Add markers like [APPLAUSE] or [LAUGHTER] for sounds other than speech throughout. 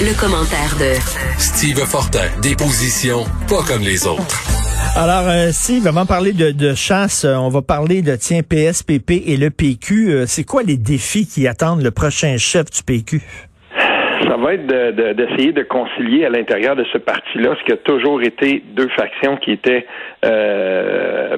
Le, commentaire de Steve Fortin, des positions pas comme les autres. Alors, euh, Steve, avant de parler de, chasse, euh, on va parler de, tiens, PSPP et le PQ. Euh, c'est quoi les défis qui attendent le prochain chef du PQ? Ça va être d'essayer de, concilier à l'intérieur de ce parti-là ce qui a toujours été deux factions qui étaient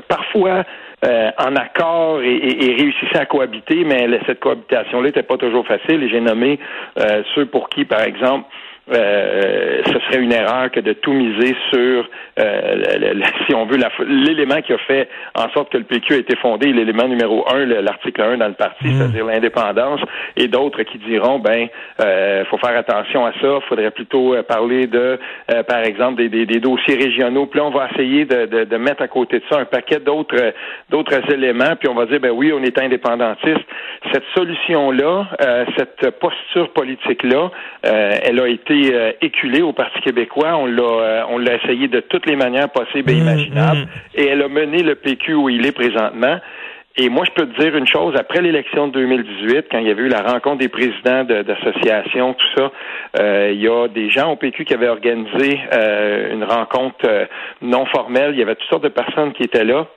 parfois euh, en accord et, et, réussissaient à cohabiter, mais cette cohabitation-là n'était pas toujours facile. Et j'ai nommé euh, ceux pour qui, par exemple, euh, ce serait une erreur que de tout miser sur, euh, [LAUGHS] si on veut, l'élément qui a fait en sorte que le PQ a été fondé, l'élément numéro un, l'article 1 dans le parti, mmh. c'est-à-dire l'indépendance, et d'autres qui diront, ben, euh, faut faire attention à ça, faudrait plutôt euh, parler de, euh, par exemple, des, des, des, dossiers régionaux. Puis là, on va essayer de, de, de, mettre à côté de ça un paquet d'autres d'autres éléments, puis on va dire, ben oui, on est indépendantiste. Cette solution-là, cette posture politique-là, elle a été euh, éculée au Parti québécois. On l'a, euh, on l'a essayé de toutes les manières possibles et mmh, imaginables. Mmh. Et elle a mené le PQ où il est présentement. Et moi, je peux te dire une chose, après l'élection de 2018, quand il y avait eu la rencontre des présidents d'associations, tout ça, euh, il y a des gens au PQ qui avaient organisé une rencontre non formelle. Il y avait toutes sortes de personnes qui étaient là.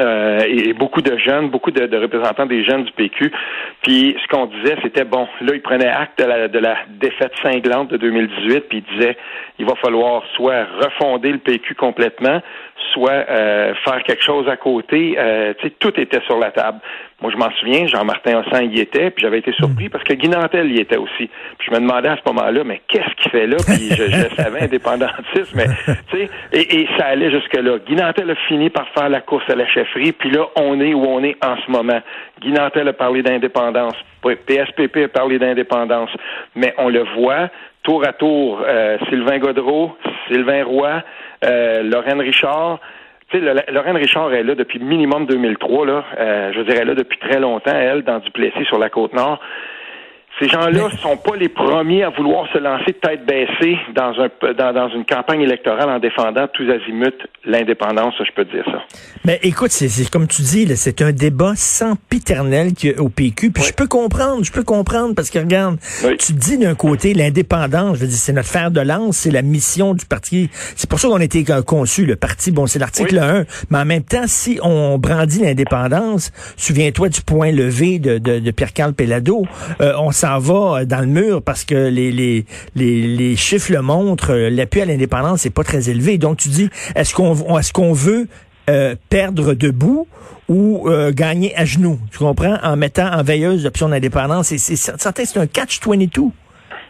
Euh, et, beaucoup de jeunes, beaucoup de, représentants des jeunes du PQ. Puis ce qu'on disait, c'était bon, là, ils prenaient acte de la, de la défaite cinglante de 2018, puis ils disaient, il va falloir soit refonder le PQ complètement, soit euh, faire quelque chose à côté. Euh, tout était sur la table. Moi, je m'en souviens, Jean-Martin Hossan y était, puis j'avais été surpris parce que Guy Nantel y était aussi. Puis je me demandais à ce moment-là, mais qu'est-ce qu'il fait là? Puis je, je savais [LAUGHS] indépendantiste, mais tu sais, et, et, ça allait jusque-là. Guy Nantel a fini par faire la course à la chefferie, puis là, on est où on est en ce moment. Guy Nantel a parlé d'indépendance. PSPP a parlé d'indépendance. Mais on le voit, tour à tour, euh, Sylvain Godreau, Sylvain Roy, euh, Lorraine Richard, Lorraine Richard est là depuis minimum 2003, là. Euh, je dirais là depuis très longtemps, elle, dans Duplessis sur la côte nord. Ces gens-là ne sont pas les premiers à vouloir se lancer tête baissée dans, un, dans, une campagne électorale en défendant tous azimuts l'indépendance, je peux dire ça. Mais écoute, c'est comme tu dis, c'est un débat sans piternel au PQ. Puis je peux comprendre, je peux comprendre parce que regarde, tu dis d'un côté l'indépendance, je veux dire, c'est notre fer de lance, c'est la mission du parti. C'est pour ça qu'on a été conçu, le parti. Bon, c'est l'article 1. Mais en même temps, si on brandit l'indépendance, souviens-toi du point levé de, de, de Pierre-Carl Pellado, euh, on s'en va euh, dans le mur parce que les, les, les, chiffres le montrent, euh, l'appui à l'indépendance n'est pas très élevé. Donc tu dis, est-ce qu'on est-ce qu'on veut euh, perdre debout ou gagner à genoux, tu comprends, en mettant en veilleuse l'option d'indépendance. C'est c'est un catch-22.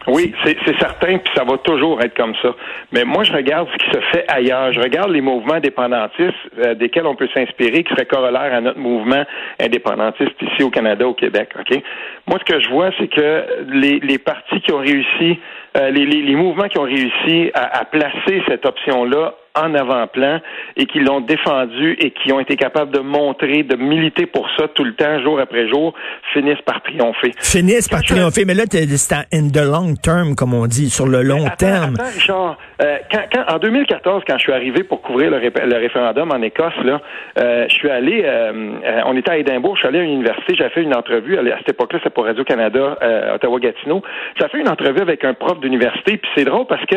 Oui, c'est certain, puis ça va toujours être comme ça. Mais moi, je regarde ce qui se fait ailleurs. Je regarde les mouvements indépendantistes euh, desquels on peut s'inspirer, qui seraient corollaires à notre mouvement indépendantiste ici au Canada, au Québec. Ok? Moi, ce que je vois, c'est que les, les partis qui ont réussi, euh, les, les, les, mouvements qui ont réussi à, à placer cette option-là en avant-plan et qui l'ont défendu et qui ont été capables de montrer, de militer pour ça tout le temps, jour après jour, finissent par triompher. Finissent par triompher, mais là, c'est in the long term, comme on dit, sur le long terme. Attends, euh, quand, en 2014, quand je suis arrivé pour couvrir le, référendum en Écosse, là, euh, je suis allé, euh, on était à Édimbourg, je suis allé à l'université, j'ai fait une entrevue, à cette époque-là, c'était pour Radio-Canada, Ottawa-Gatineau. J'ai fait une entrevue avec un prof d'université, puis c'est drôle parce que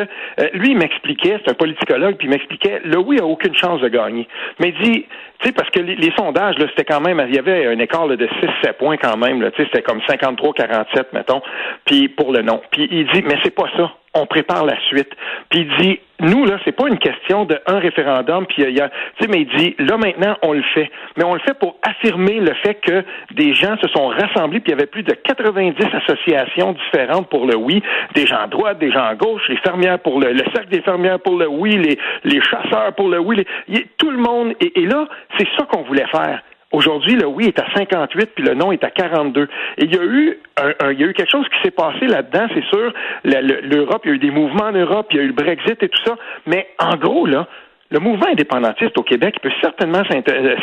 lui, il m'expliquait, c'est un politicologue, puis il m'expliquait le oui a aucune chance de gagner. Mais il dit, tu sais, parce que les, sondages, là, c'était quand même, il y avait un écart de 6-7 points quand même, tu sais, c'était comme 53-47, mettons, puis pour le non. Puis il dit, mais c'est pas ça on prépare la suite. Puis il dit, nous, là, c'est pas une question de un référendum, puis il y a, tu sais, mais il dit, là, maintenant, on le fait. Mais on le fait pour affirmer le fait que des gens se sont rassemblés, puis il y avait plus de 90 associations différentes pour le oui, des gens à droite, des gens à gauche, les fermières pour le, le cercle des fermières pour le oui, les, les chasseurs pour le oui, tout le monde. et là, c'est ça qu'on voulait faire Aujourd'hui, le oui est à 58, puis le non est à 42. Et il y a eu, un, il y a eu quelque chose qui s'est passé là-dedans, c'est sûr. L'Europe, il y a eu des mouvements en Europe, il y a eu le Brexit et tout ça. Mais en gros, là, le mouvement indépendantiste au Québec peut certainement euh,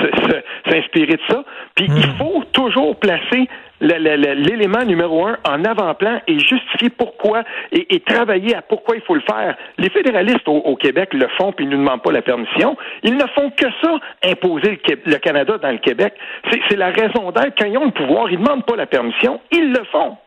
s'inspirer de ça. Puis il hmm. faut toujours placer l'élément numéro un en avant-plan et justifier pourquoi et, travailler à pourquoi il faut le faire. Les fédéralistes au, Québec le font puis ils ne demandent pas la permission. Ils ne font que ça, imposer le, Canada dans le Québec. C'est la raison d'être. Quand ils ont le pouvoir, ils ne demandent pas la permission. Ils le font.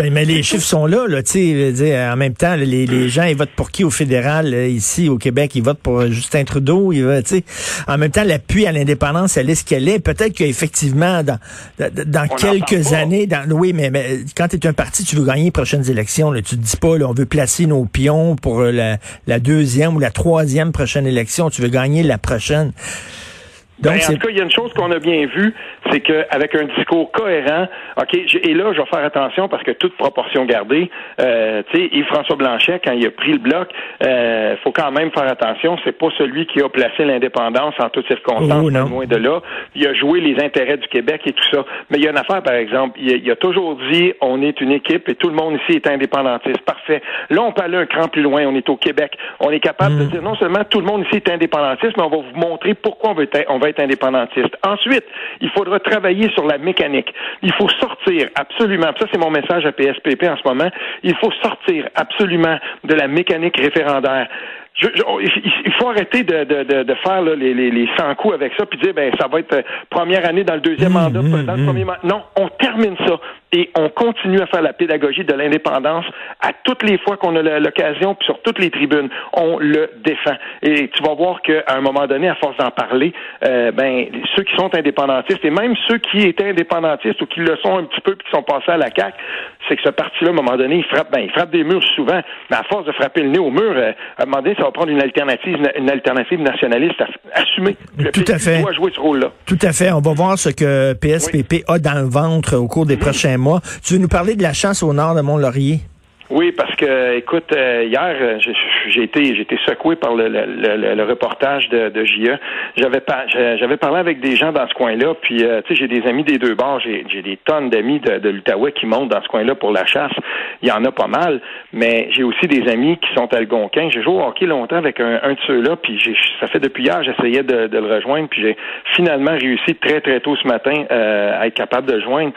Ben, mais les chiffres sont là, là, tu sais, en même temps, les, les, gens, ils votent pour qui au fédéral, euh, ici, au Québec, ils votent pour Justin Trudeau, ils tu sais. En même temps, l'appui à l'indépendance, elle est ce qu'elle est. Peut-être qu'effectivement, dans, dans quelques années, dans, oui, mais, mais quand tu es un parti, tu veux gagner les prochaines élections, là, tu te dis pas, là, on veut placer nos pions pour la, la deuxième ou la troisième prochaine élection, tu veux gagner la prochaine. Ben, en tout cas, il y a une chose qu'on a bien vue, c'est qu'avec un discours cohérent, OK, et là, je vais faire attention parce que toute proportion gardée, euh, tu sais, Yves-François Blanchet, quand il a pris le bloc, euh, faut quand même faire attention, c'est pas celui qui a placé l'indépendance en toutes circonstances, oh, loin de là. Il a joué les intérêts du Québec et tout ça. Mais il y a une affaire, par exemple, il a, toujours dit, on est une équipe et tout le monde ici est indépendantiste. Parfait. Là, on peut aller un cran plus loin, on est au Québec. On est capable de mm. dire, non seulement tout le monde ici est indépendantiste, mais on va vous montrer pourquoi on veut être, on va être indépendantiste. Ensuite, il faudra travailler sur la mécanique. Il faut sortir absolument, ça c'est mon message à PSPP en ce moment, il faut sortir absolument de la mécanique référendaire. il faut arrêter de, de, de, faire les, les, les 100 coups avec ça puis dire ben ça va être euh, première année dans le deuxième mmh, mandat, mmh, dans le mmh. mandat. Non, on termine ça et on continue à faire la pédagogie de l'indépendance à toutes les fois qu'on a l'occasion, puis sur toutes les tribunes, on le défend. Et tu vas voir qu'à un moment donné, à force d'en parler, euh, ben ceux qui sont indépendantistes et même ceux qui étaient indépendantistes ou qui le sont un petit peu puis qui sont passés à la CAQ, c'est que ce parti-là, à un moment donné, il frappe, ben il frappe des murs souvent, mais à force de frapper le nez au mur, euh, à un moment donné, ça va prendre une alternative, une alternative nationaliste assumée. Tout à fait. Doit jouer ce rôle-là. Tout à fait. On va voir ce que PSPP a dans le ventre au cours des mm-hmm. prochains Tu veux nous parler de la chasse au nord de Mont-Laurier? Oui, parce que, écoute, euh, hier, euh, j'ai été, secoué par le, reportage de, de JE. J'avais j'avais parlé avec des gens dans ce coin-là, puis euh, tu sais, j'ai des amis des deux bords, j'ai, des tonnes d'amis de, de l'Outaouais qui montent dans ce coin-là pour la chasse. Il y en a pas mal, mais j'ai aussi des amis qui sont algonquins. J'ai joué au hockey longtemps avec un, de ceux-là, puis ça fait depuis hier, j'essayais de, de, le rejoindre, puis j'ai finalement réussi très très tôt ce matin à être capable de le joindre.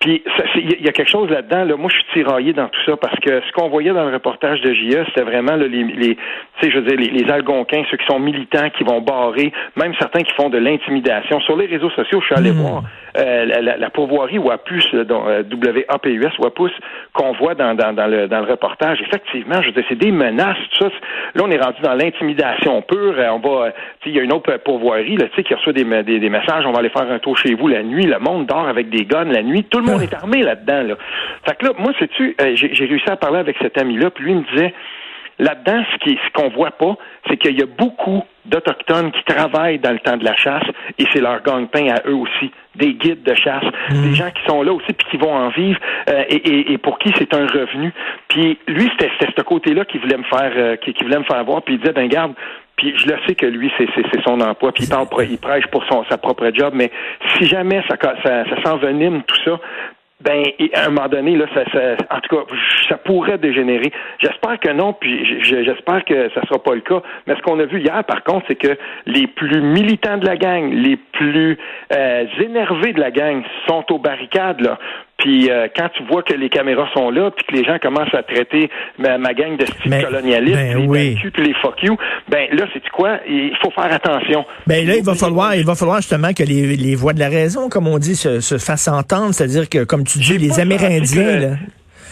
Puis il y a quelque chose là-dedans. Là, moi, je suis tiraillé dans tout ça parce que ce qu'on voyait dans le reportage de JE, c'était vraiment les, les je veux dire, les, les, Algonquins, ceux qui sont militants, qui vont barrer, même certains qui font de l'intimidation. Sur les réseaux sociaux, je suis allé hmm. voir euh, la, la, pourvoirie WAPUS, euh, WAPUS, WAPUS, qu'on voit dans, dans, dans, le, dans le reportage. Effectivement, je veux dire, c'est des menaces, tout ça. Là, on est rendu dans l'intimidation pure. Euh, on va, il y a une autre pourvoirie, là, qui reçoit des, des, des, messages. On va aller faire un tour chez vous la nuit. Le monde dort avec des guns la nuit. Tout le monde est armé là-dedans. Là. Fait que là, moi, sais-tu, euh, j'ai réussi à parler avec cet ami-là, puis lui me disait, là-dedans, ce qu'on ce qu'on voit pas, c'est qu'il y a beaucoup d'Autochtones qui travaillent dans le temps de la chasse, et c'est leur gagne-pain à eux aussi. Des guides de chasse, mmh. des gens qui sont là aussi, puis qui vont en vivre, euh, et, et, pour qui c'est un revenu. Puis lui, c'était ce côté-là qui voulait me faire euh, qui, voulait me faire voir, puis il disait, ben garde, puis je le sais que lui, c'est son emploi, puis il, prêche pour son, sa propre job, mais si jamais ça s'envenime tout ça, ben, à un moment donné, là, ça, ça, en tout cas, ça pourrait dégénérer. J'espère que non, puis j'espère que ça sera pas le cas. Mais ce qu'on a vu hier, par contre, c'est que les plus militants de la gang, les plus euh, énervés de la gang sont aux barricades, là. Puis euh, quand tu vois que les caméras sont là, puis que les gens commencent à traiter ma, gang de style colonialiste, ben, les puis les fuck you, ben là, c'est quoi? Il faut faire attention. Ben là, il va falloir, il va falloir justement que les, les voix de la raison, comme on dit, se, se fassent entendre. C'est-à-dire que, comme tu dis, les Amérindiens, là.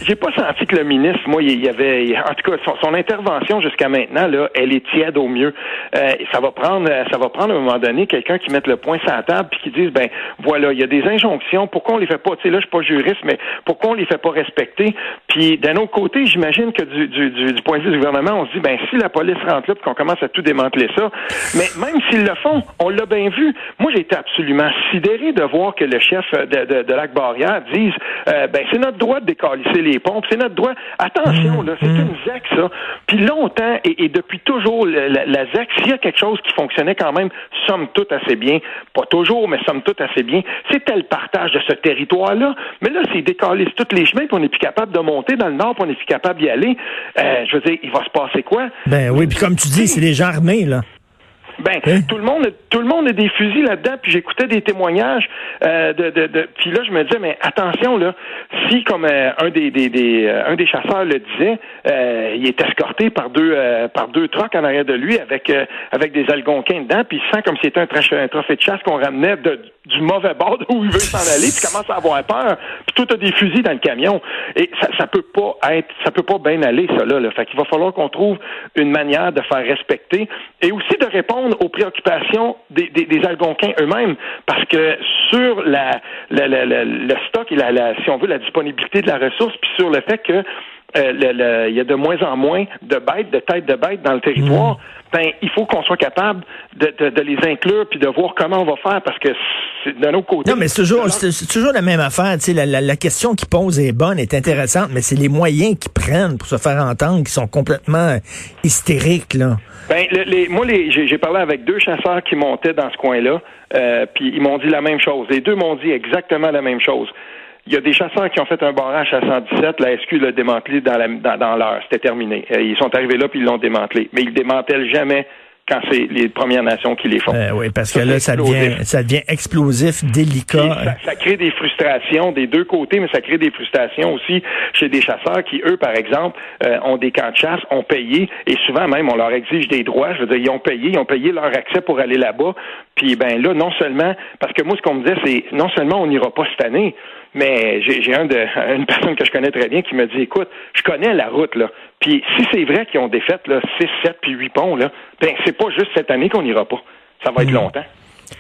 J'ai pas senti que le ministre, moi, il y avait, en tout cas, son, intervention jusqu'à maintenant, là, elle est tiède au mieux. Euh, ça va prendre, ça va prendre à un moment donné quelqu'un qui mette le point sur la table puis qui dise, ben, voilà, il y a des injonctions. Pourquoi on les fait pas? Tu sais, là, je suis pas juriste, mais pourquoi on les fait pas respecter? Puis d'un autre côté, j'imagine que du, du, du, point de vue du gouvernement, on se dit, ben, si la police rentre là, puis qu'on commence à tout démanteler ça, mais même s'ils le font, on l'a bien vu. Moi, j'ai été absolument sidéré de voir que le chef de, de, de Lac Barrière dise, euh, ben, c'est notre droit de décalisser les ponts. C'est notre droit. Attention, là, c'est Mmh. une ZEC, ça. Puis longtemps, et, et depuis toujours, la, la, s'il y a quelque chose qui fonctionnait quand même, somme toute assez bien, pas toujours, mais somme toute assez bien, c'était le partage de ce territoire-là. Mais là, c'est décaler tous les chemins, puis on n'est plus capable de monter dans le nord, puis on n'est plus capable d'y aller. Euh, je veux dire, il va se passer quoi? Ben oui, puis comme tu dis, c'est des gens armés, là. Ben, Hein? tout le monde, tout le monde a des fusils là-dedans. Puis j'écoutais des témoignages euh, de, de, de- Puis là, je me disais, mais attention là, si comme euh, un des, des, des euh, un des chasseurs le disait, euh, il est escorté par deux euh, par deux trucks en arrière de lui avec euh, avec des algonquins dedans, puis il sent comme si c'était un, un trophée de chasse qu'on ramenait de, du mauvais bord où il veut s'en aller, puis commence à avoir peur. Puis tout a des fusils dans le camion. Et ça, ça peut pas être, ça peut pas bien aller ça là. là. Fait qu'il va falloir qu'on trouve une manière de faire respecter et aussi de répondre aux préoccupations des, des, des Algonquins eux-mêmes, parce que sur la, la- la- le stock et la, la- si on veut la disponibilité de la ressource, puis sur le fait que euh, il y a de moins en moins de bêtes, de têtes de bêtes dans le territoire, ben il faut qu'on soit capable de, de- de les inclure puis de voir comment on va faire, parce que c'est d'un autre côté. Non, mais c'est toujours, toujours la même affaire. Tu sais, la, la, la question qu'ils posent est bonne, est intéressante, mais c'est les moyens qu'ils prennent pour se faire entendre qui sont complètement hystériques, là. Ben, le- les, moi, les, j'ai, j'ai parlé avec deux chasseurs qui montaient dans ce coin-là, euh, puis ils m'ont dit la même chose. Les deux m'ont dit exactement la même chose. Il y a des chasseurs qui ont fait un barrage à 117, la SQ l'a démantelé dans, la, dans, dans l'heure, c'était terminé. Ils sont arrivés là puis ils l'ont démantelé, mais ils le démantèlent jamais quand c'est les Premières Nations qui les font. Euh, oui, parce que Ça, là, ça devient, explosif. ça devient explosif, Puis délicat. ça, ça crée des frustrations des deux côtés, mais ça crée des frustrations aussi chez des chasseurs qui, eux, par exemple, euh, ont des camps de chasse, ont payé, et souvent même, on leur exige des droits. Je veux dire, ils ont payé, ils ont payé leur accès pour aller là-bas. Puis, ben là, non seulement, parce que moi, ce qu'on me disait, c'est non seulement on n'ira pas cette année, mais j'ai j'ai un de, [LAUGHS] une personne que je connais très bien qui me dit, écoute, je connais la route, là. Puis, si c'est vrai qu'ils ont défait, là, 6, 7 puis 8 ponts, là, ben, c'est pas juste cette année qu'on n'ira pas. Ça va être longtemps.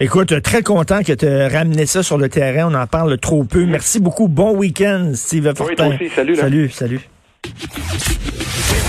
Écoute, très content que tu aies ramené ça sur le terrain. On en parle trop peu. Merci beaucoup. Bon week-end, Steve toi Fortin. aussi. Salut, là. Salut, salut.